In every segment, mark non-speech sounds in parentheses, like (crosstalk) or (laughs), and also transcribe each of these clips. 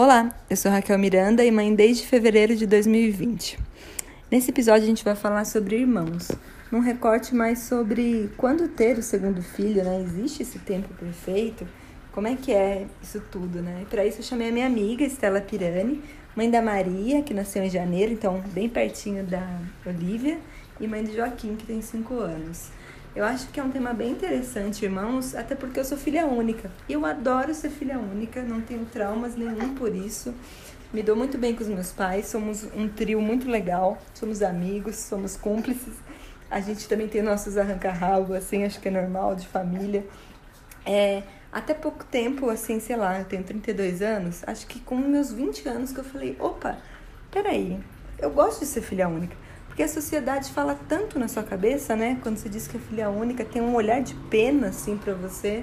Olá, eu sou Raquel Miranda e mãe desde fevereiro de 2020. Nesse episódio a gente vai falar sobre irmãos, num recorte mais sobre quando ter o segundo filho, né? Existe esse tempo perfeito? Como é que é isso tudo, né? Para isso eu chamei a minha amiga Estela Pirani, mãe da Maria, que nasceu em janeiro, então bem pertinho da Olivia, e mãe de Joaquim, que tem 5 anos. Eu acho que é um tema bem interessante, irmãos, até porque eu sou filha única. Eu adoro ser filha única, não tenho traumas nenhum por isso. Me dou muito bem com os meus pais, somos um trio muito legal, somos amigos, somos cúmplices. A gente também tem nossos arranca-rabo, assim, acho que é normal, de família. É, até pouco tempo, assim, sei lá, eu tenho 32 anos, acho que com meus 20 anos que eu falei, opa, peraí, eu gosto de ser filha única. Porque a sociedade fala tanto na sua cabeça, né? Quando você diz que é filha única, tem um olhar de pena, assim, para você.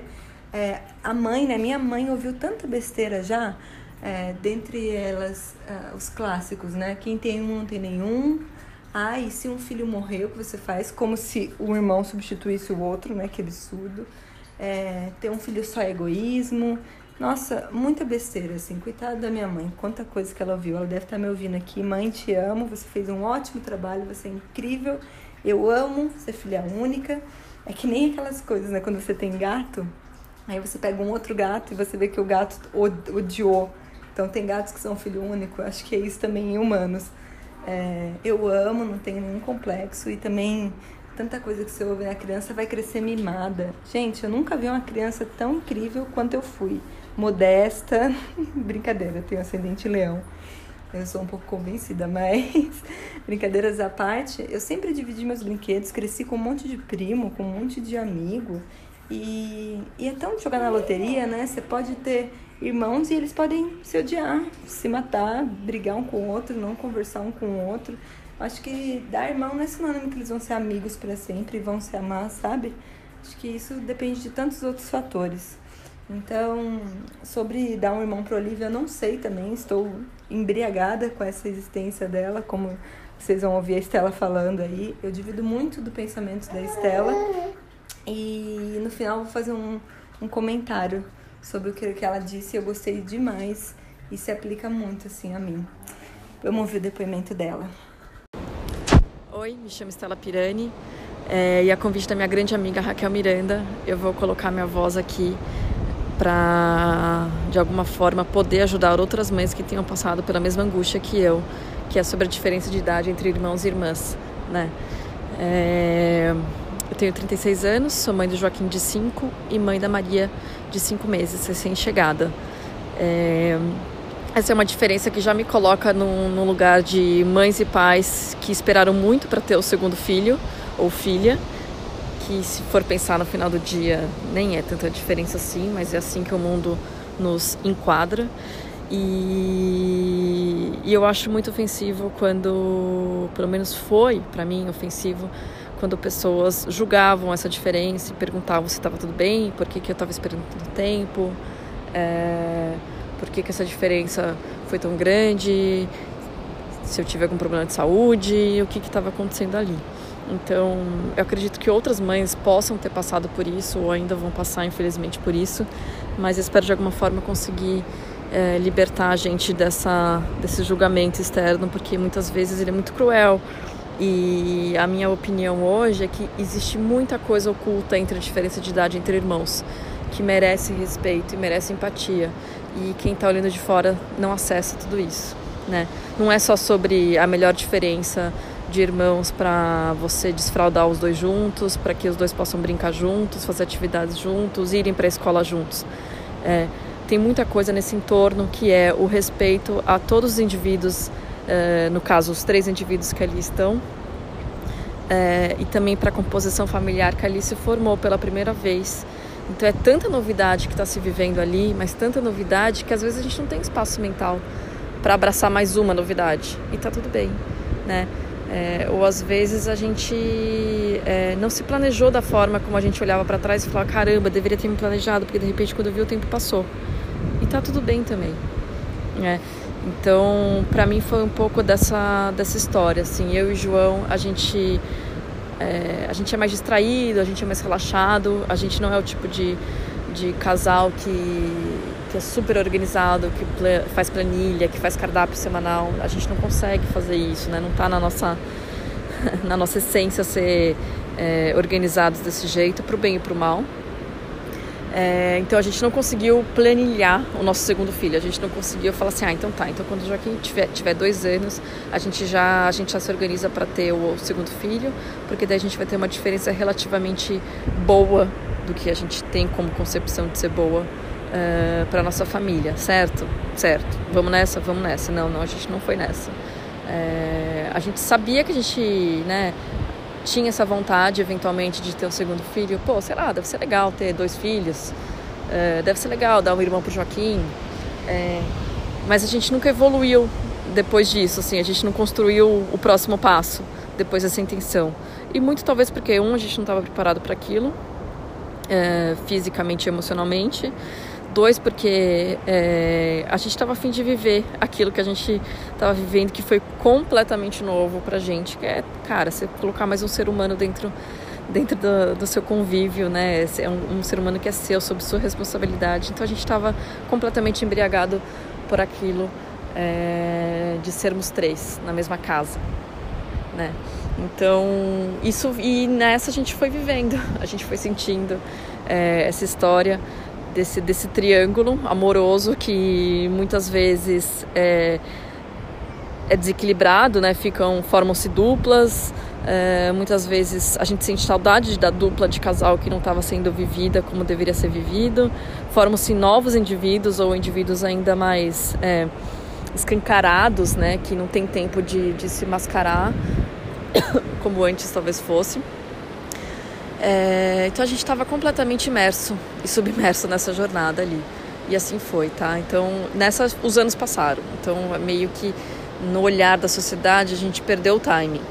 É, a mãe, né? Minha mãe ouviu tanta besteira já, é, dentre elas uh, os clássicos, né? Quem tem um não tem nenhum. Ah, e se um filho morreu, o que você faz? Como se o irmão substituísse o outro, né? Que absurdo. É, ter um filho só é egoísmo. Nossa, muita besteira, assim. Coitada da minha mãe, quanta coisa que ela ouviu. Ela deve estar me ouvindo aqui. Mãe, te amo, você fez um ótimo trabalho, você é incrível. Eu amo ser filha única. É que nem aquelas coisas, né? Quando você tem gato, aí você pega um outro gato e você vê que o gato odiou. Então tem gatos que são filho único. Acho que é isso também em humanos. É, eu amo, não tenho nenhum complexo e também tanta coisa que você ouve, né? a criança vai crescer mimada. Gente, eu nunca vi uma criança tão incrível quanto eu fui modesta. (laughs) Brincadeira, tenho ascendente leão. Eu sou um pouco convencida, mas (laughs) brincadeiras à parte, eu sempre dividi meus brinquedos, cresci com um monte de primo, com um monte de amigo. E, e é tão jogar na loteria, né? Você pode ter irmãos e eles podem se odiar, se matar, brigar um com o outro, não conversar um com o outro. Acho que dar irmão não é sinônimo que eles vão ser amigos para sempre e vão se amar, sabe? Acho que isso depende de tantos outros fatores. Então, sobre dar um irmão para Olivia, eu não sei também, estou embriagada com essa existência dela, como vocês vão ouvir a Estela falando aí. Eu divido muito do pensamento da Estela e no final vou fazer um, um comentário sobre o que ela disse. Eu gostei demais e se aplica muito assim a mim. Vamos ouvir o depoimento dela. Oi, me chamo Estela Pirani é, e a convite da minha grande amiga Raquel Miranda, eu vou colocar minha voz aqui para de alguma forma poder ajudar outras mães que tenham passado pela mesma angústia que eu, que é sobre a diferença de idade entre irmãos e irmãs, né? É, eu tenho 36 anos, sou mãe do Joaquim de 5 e mãe da Maria de 5 meses, recém-chegada. É, essa é uma diferença que já me coloca num, num lugar de mães e pais que esperaram muito para ter o segundo filho ou filha que se for pensar no final do dia nem é tanta diferença assim, mas é assim que o mundo nos enquadra. E, e eu acho muito ofensivo quando, pelo menos foi para mim ofensivo, quando pessoas julgavam essa diferença e perguntavam se estava tudo bem, por que, que eu estava esperando tanto tempo, é, por que, que essa diferença foi tão grande, se eu tive algum problema de saúde, o que estava acontecendo ali. Então, eu acredito que outras mães possam ter passado por isso ou ainda vão passar, infelizmente, por isso, mas espero de alguma forma conseguir é, libertar a gente dessa, desse julgamento externo, porque muitas vezes ele é muito cruel. E a minha opinião hoje é que existe muita coisa oculta entre a diferença de idade entre irmãos, que merece respeito e merece empatia. E quem está olhando de fora não acessa tudo isso. Né? Não é só sobre a melhor diferença de irmãos para você desfraudar os dois juntos, para que os dois possam brincar juntos, fazer atividades juntos, irem para a escola juntos. É, tem muita coisa nesse entorno que é o respeito a todos os indivíduos, é, no caso, os três indivíduos que ali estão, é, e também para a composição familiar que ali se formou pela primeira vez. Então é tanta novidade que está se vivendo ali, mas tanta novidade que às vezes a gente não tem espaço mental para abraçar mais uma novidade. E tá tudo bem, né? É, ou às vezes a gente é, não se planejou da forma como a gente olhava para trás e falava: caramba, deveria ter me planejado, porque de repente quando eu vi o tempo passou. E tá tudo bem também. É, então, para mim foi um pouco dessa, dessa história. Assim, eu e João, a gente, é, a gente é mais distraído, a gente é mais relaxado, a gente não é o tipo de, de casal que, que é super organizado, que faz planilha, que faz cardápio semanal. A gente não consegue fazer isso, né? Não está na nossa, (laughs) na nossa essência ser é, organizados desse jeito, para o bem e para o mal. É, então a gente não conseguiu planilhar o nosso segundo filho. A gente não conseguiu falar assim, ah, então tá. Então quando o Joaquim tiver, tiver dois anos, a gente já a gente já se organiza para ter o segundo filho, porque daí a gente vai ter uma diferença relativamente boa do que a gente tem como concepção de ser boa uh, é, para nossa família, certo? Certo. Vamos nessa, vamos nessa. Não, não, a gente não foi nessa. É, a gente sabia que a gente, né, tinha essa vontade eventualmente de ter um segundo filho, pô, sei lá, deve ser legal ter dois filhos, é, deve ser legal dar um irmão pro Joaquim, é, mas a gente nunca evoluiu depois disso, assim, a gente não construiu o próximo passo depois dessa intenção. E muito talvez porque, um, a gente não estava preparado para aquilo, é, fisicamente e emocionalmente, Dois, porque é, a gente estava afim de viver aquilo que a gente estava vivendo, que foi completamente novo pra gente, que é, cara, você colocar mais um ser humano dentro dentro do, do seu convívio, né? É um, um, ser humano que é seu, sob sua responsabilidade. Então a gente estava completamente embriagado por aquilo é, de sermos três na mesma casa, né? Então isso e nessa a gente foi vivendo, (laughs) a gente foi sentindo é, essa história desse, desse triângulo amoroso que muitas vezes é, é desequilibrado, né? Ficam, formam-se duplas. É, muitas vezes a gente sente saudade da dupla de casal que não estava sendo vivida como deveria ser vivido. Formam-se novos indivíduos ou indivíduos ainda mais é, escancarados, né? Que não tem tempo de, de se mascarar (coughs) como antes talvez fosse. É, então a gente estava completamente imerso e submerso nessa jornada ali. E assim foi, tá? Então, nessa, os anos passaram. Então, é meio que no olhar da sociedade a gente perdeu o timing,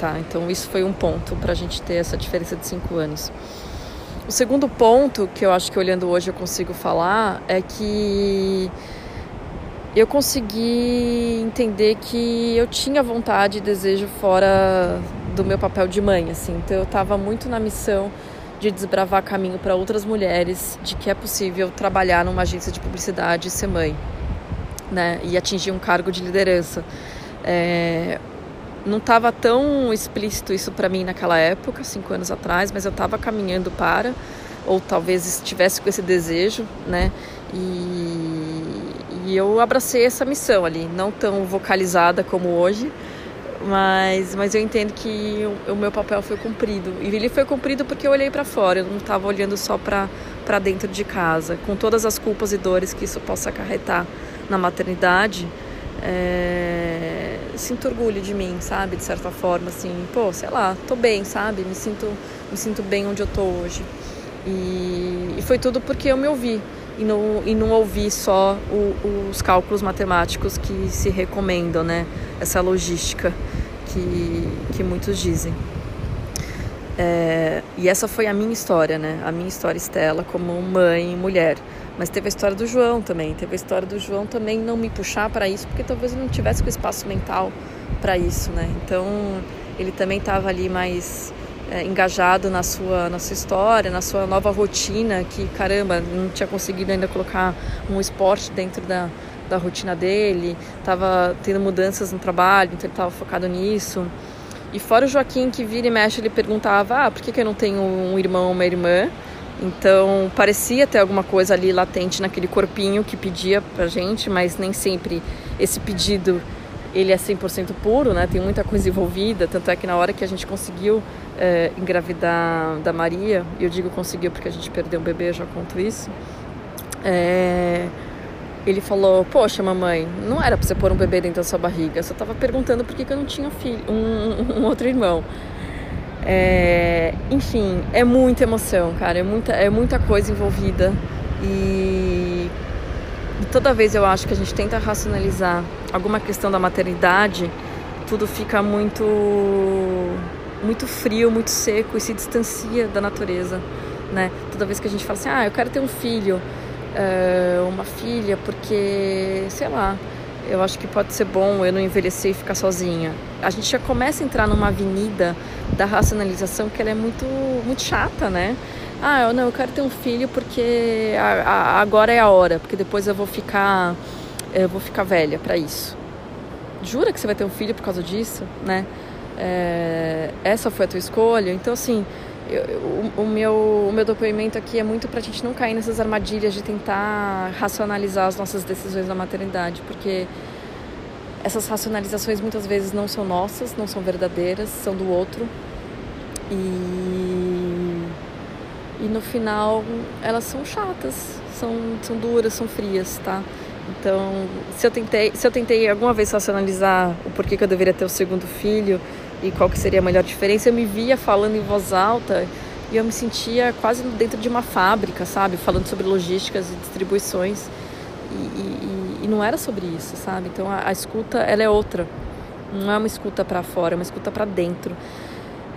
tá? Então, isso foi um ponto para a gente ter essa diferença de cinco anos. O segundo ponto que eu acho que olhando hoje eu consigo falar é que eu consegui entender que eu tinha vontade e desejo fora do meu papel de mãe, assim. Então eu estava muito na missão de desbravar caminho para outras mulheres, de que é possível trabalhar numa agência de publicidade e ser mãe, né? E atingir um cargo de liderança. É... Não estava tão explícito isso para mim naquela época, cinco anos atrás, mas eu estava caminhando para, ou talvez estivesse com esse desejo, né? E, e eu abracei essa missão ali, não tão vocalizada como hoje, mas, mas eu entendo que o, o, meu papel foi cumprido. E ele foi cumprido porque eu olhei para fora, eu não estava olhando só para dentro de casa, com todas as culpas e dores que isso possa acarretar na maternidade. É, sinto orgulho de mim, sabe? De certa forma, assim, pô, sei lá, tô bem, sabe? Me sinto, me sinto bem onde eu tô hoje. E, e foi tudo porque eu me ouvi e não, e não ouvi só o, os cálculos matemáticos que se recomendam, né? Essa logística que, que muitos dizem. É, e essa foi a minha história, né? A minha história, Estela, como mãe e mulher. Mas teve a história do João também. Teve a história do João também não me puxar para isso, porque talvez eu não tivesse o espaço mental para isso, né? Então ele também estava ali mais é, engajado na sua, na sua história, na sua nova rotina, que caramba, não tinha conseguido ainda colocar um esporte dentro da, da rotina dele, estava tendo mudanças no trabalho, então ele estava focado nisso. E fora o Joaquim, que vira e mexe, ele perguntava: ah, por que, que eu não tenho um irmão ou uma irmã? Então parecia ter alguma coisa ali latente naquele corpinho que pedia pra gente, mas nem sempre esse pedido ele é 100% puro, né? Tem muita coisa envolvida, tanto é que na hora que a gente conseguiu é, engravidar da Maria, e eu digo conseguiu porque a gente perdeu um bebê, já conto isso, é, ele falou, poxa mamãe, não era pra você pôr um bebê dentro da sua barriga, eu só tava perguntando por que, que eu não tinha filho, um, um outro irmão. É, enfim, é muita emoção, cara, é muita, é muita coisa envolvida e toda vez eu acho que a gente tenta racionalizar alguma questão da maternidade, tudo fica muito muito frio, muito seco e se distancia da natureza, né? Toda vez que a gente fala assim, ah, eu quero ter um filho, uh, uma filha, porque, sei lá, eu acho que pode ser bom eu não envelhecer e ficar sozinha. A gente já começa a entrar numa avenida da racionalização que ela é muito, muito chata, né? ah, eu, não, eu quero ter um filho porque a, a, agora é a hora, porque depois eu vou ficar, eu vou ficar velha para isso. Jura que você vai ter um filho por causa disso, né? É, essa foi a tua escolha. Então, assim, eu, o, o, meu, o meu depoimento aqui é muito para a gente não cair nessas armadilhas de tentar racionalizar as nossas decisões na maternidade, porque essas racionalizações muitas vezes não são nossas, não são verdadeiras, são do outro. E, e no final elas são chatas, são, são duras, são frias, tá? Então, se eu tentei, se eu tentei alguma vez racionalizar o porquê que eu deveria ter o segundo filho, e qual que seria a melhor diferença, eu me via falando em voz alta e eu me sentia quase dentro de uma fábrica, sabe? Falando sobre logísticas e distribuições. E, e, e não era sobre isso, sabe? Então a, a, escuta, ela é outra. Não é uma escuta para fora, é uma escuta para dentro.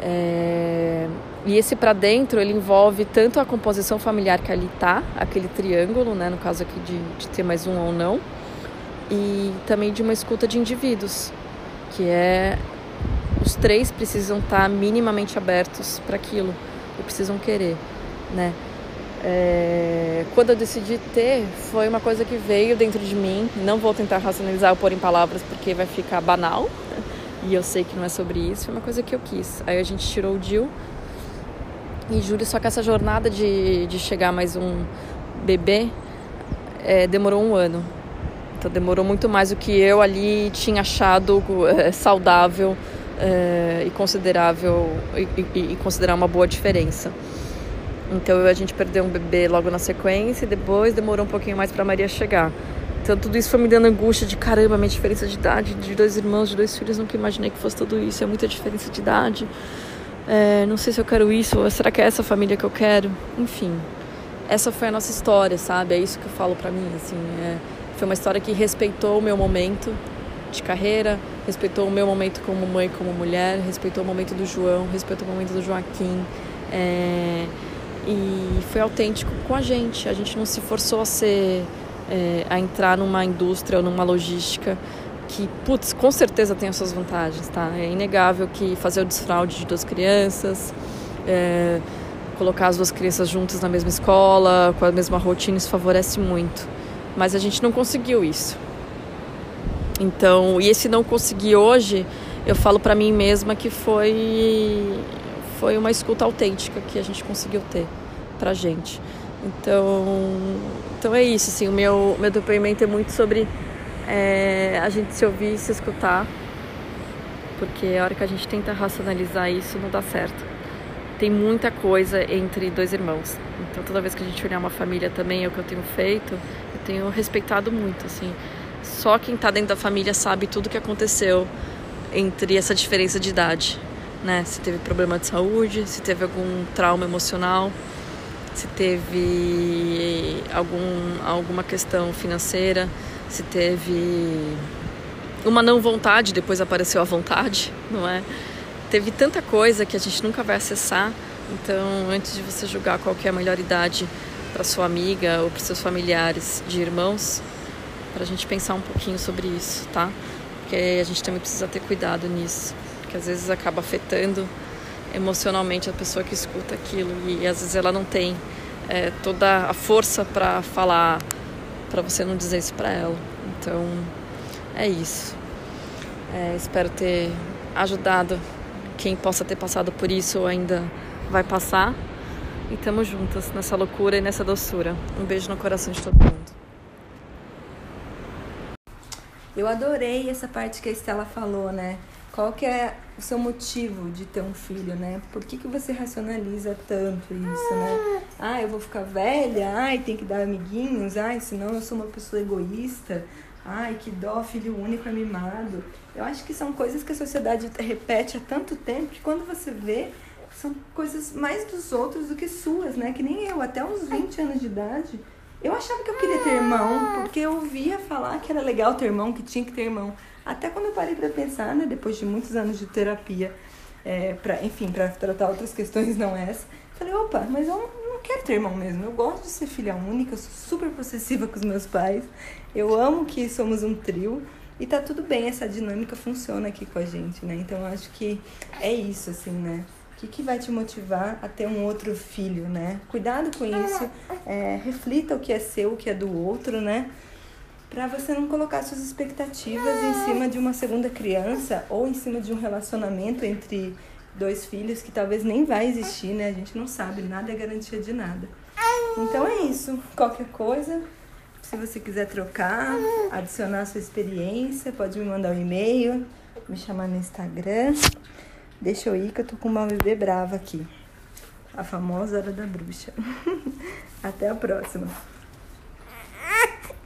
É... E esse para dentro, ele envolve tanto a composição familiar que ali tá, aquele triângulo, né? No caso aqui de, de ter mais um ou não. E também de uma escuta de indivíduos, que é os três precisam estar minimamente abertos para aquilo e precisam querer, né? É, quando eu decidi ter, foi uma coisa que veio dentro de mim. Não vou tentar racionalizar ou pôr em palavras porque vai ficar banal. (laughs) E eu sei que não é sobre isso. Foi uma coisa que eu quis. Aí a gente tirou o Jill e Júlio. Só que essa jornada de, de chegar mais um bebê é, demorou um ano. Então demorou muito mais do que eu ali tinha achado é, saudável é, e considerável e, e, e, considerar uma boa diferença. Então a gente perdeu um bebê logo na sequência e depois demorou um pouquinho mais para Maria chegar. Então tudo isso foi me dando angústia de caramba, minha diferença de idade, de dois irmãos, de dois filhos, nunca imaginei que fosse tudo isso, é muita diferença de idade. É, não sei se eu quero isso, ou será que é essa família que eu quero? Enfim, essa foi a nossa história, sabe? É isso que eu falo para mim, assim, é, foi uma história que respeitou o meu momento, de carreira, respeitou o meu momento como mãe, como mulher, respeitou o momento do João, respeitou o momento do Joaquim. É, e foi autêntico com a gente. A gente não se forçou a ser, é, a entrar numa indústria ou numa logística que, putz, com certeza tem as suas vantagens, tá? É inegável que fazer o desfraude de duas crianças, é, colocar as duas crianças juntas na mesma escola, com a mesma rotina, isso favorece muito. Mas a gente não conseguiu isso. Então, e esse não conseguir hoje, eu falo para mim mesma que foi foi uma escuta autêntica que a gente conseguiu ter pra gente. Então, então é isso, assim, o meu, meu depoimento é muito sobre é, a gente se ouvir e se escutar, porque a hora que a gente tenta racionalizar isso não dá certo. Tem muita coisa entre dois irmãos. Então toda vez que a gente olhar uma família também, é o que eu tenho feito, eu tenho respeitado muito, assim só quem está dentro da família sabe tudo o que aconteceu entre essa diferença de idade, né? Se teve problema de saúde, se teve algum trauma emocional, se teve algum, alguma questão financeira, se teve uma não vontade, depois apareceu a vontade, (laughs) não é? Teve tanta coisa que a gente nunca vai acessar. Então, antes de você julgar qual é a melhor idade para sua amiga ou para seus familiares de irmãos, para a gente pensar um pouquinho sobre isso, tá? Porque a gente também precisa ter cuidado nisso, porque às vezes acaba afetando emocionalmente a pessoa que escuta aquilo e às vezes ela não tem é, toda a força para falar, para você não dizer isso para ela. Então é isso. É, espero ter ajudado quem possa ter passado por isso ou ainda vai passar. E estamos juntas nessa loucura e nessa doçura. Um beijo no coração de todo mundo. Eu adorei essa parte que a Estela falou, né? Qual que é o seu motivo de ter um filho, né? Por que, que você racionaliza tanto isso, né? Ah, eu vou ficar velha, ai, tem que dar amiguinhos, ai, senão eu sou uma pessoa egoísta, ai, que dó, filho único é mimado. Eu acho que são coisas que a sociedade repete há tanto tempo que quando você vê, são coisas mais dos outros do que suas, né? Que nem eu, até uns 20 anos de idade, eu achava que eu queria ter irmão, porque eu ouvia falar que era legal ter irmão, que tinha que ter irmão. Até quando eu parei para pensar, né, depois de muitos anos de terapia, é, pra, enfim, para tratar outras questões, não essa, falei, opa, mas eu não quero ter irmão mesmo. Eu gosto de ser filha única, eu sou super possessiva com os meus pais. Eu amo que somos um trio. E tá tudo bem, essa dinâmica funciona aqui com a gente, né? Então eu acho que é isso, assim, né? O que, que vai te motivar a ter um outro filho, né? Cuidado com isso, é, reflita o que é seu, o que é do outro, né? Para você não colocar suas expectativas em cima de uma segunda criança ou em cima de um relacionamento entre dois filhos que talvez nem vai existir, né? A gente não sabe, nada é garantia de nada. Então é isso. Qualquer coisa, se você quiser trocar, adicionar sua experiência, pode me mandar um e-mail, me chamar no Instagram. Deixa eu ir que eu tô com uma bebê brava aqui. A famosa hora da bruxa. (laughs) Até a próxima.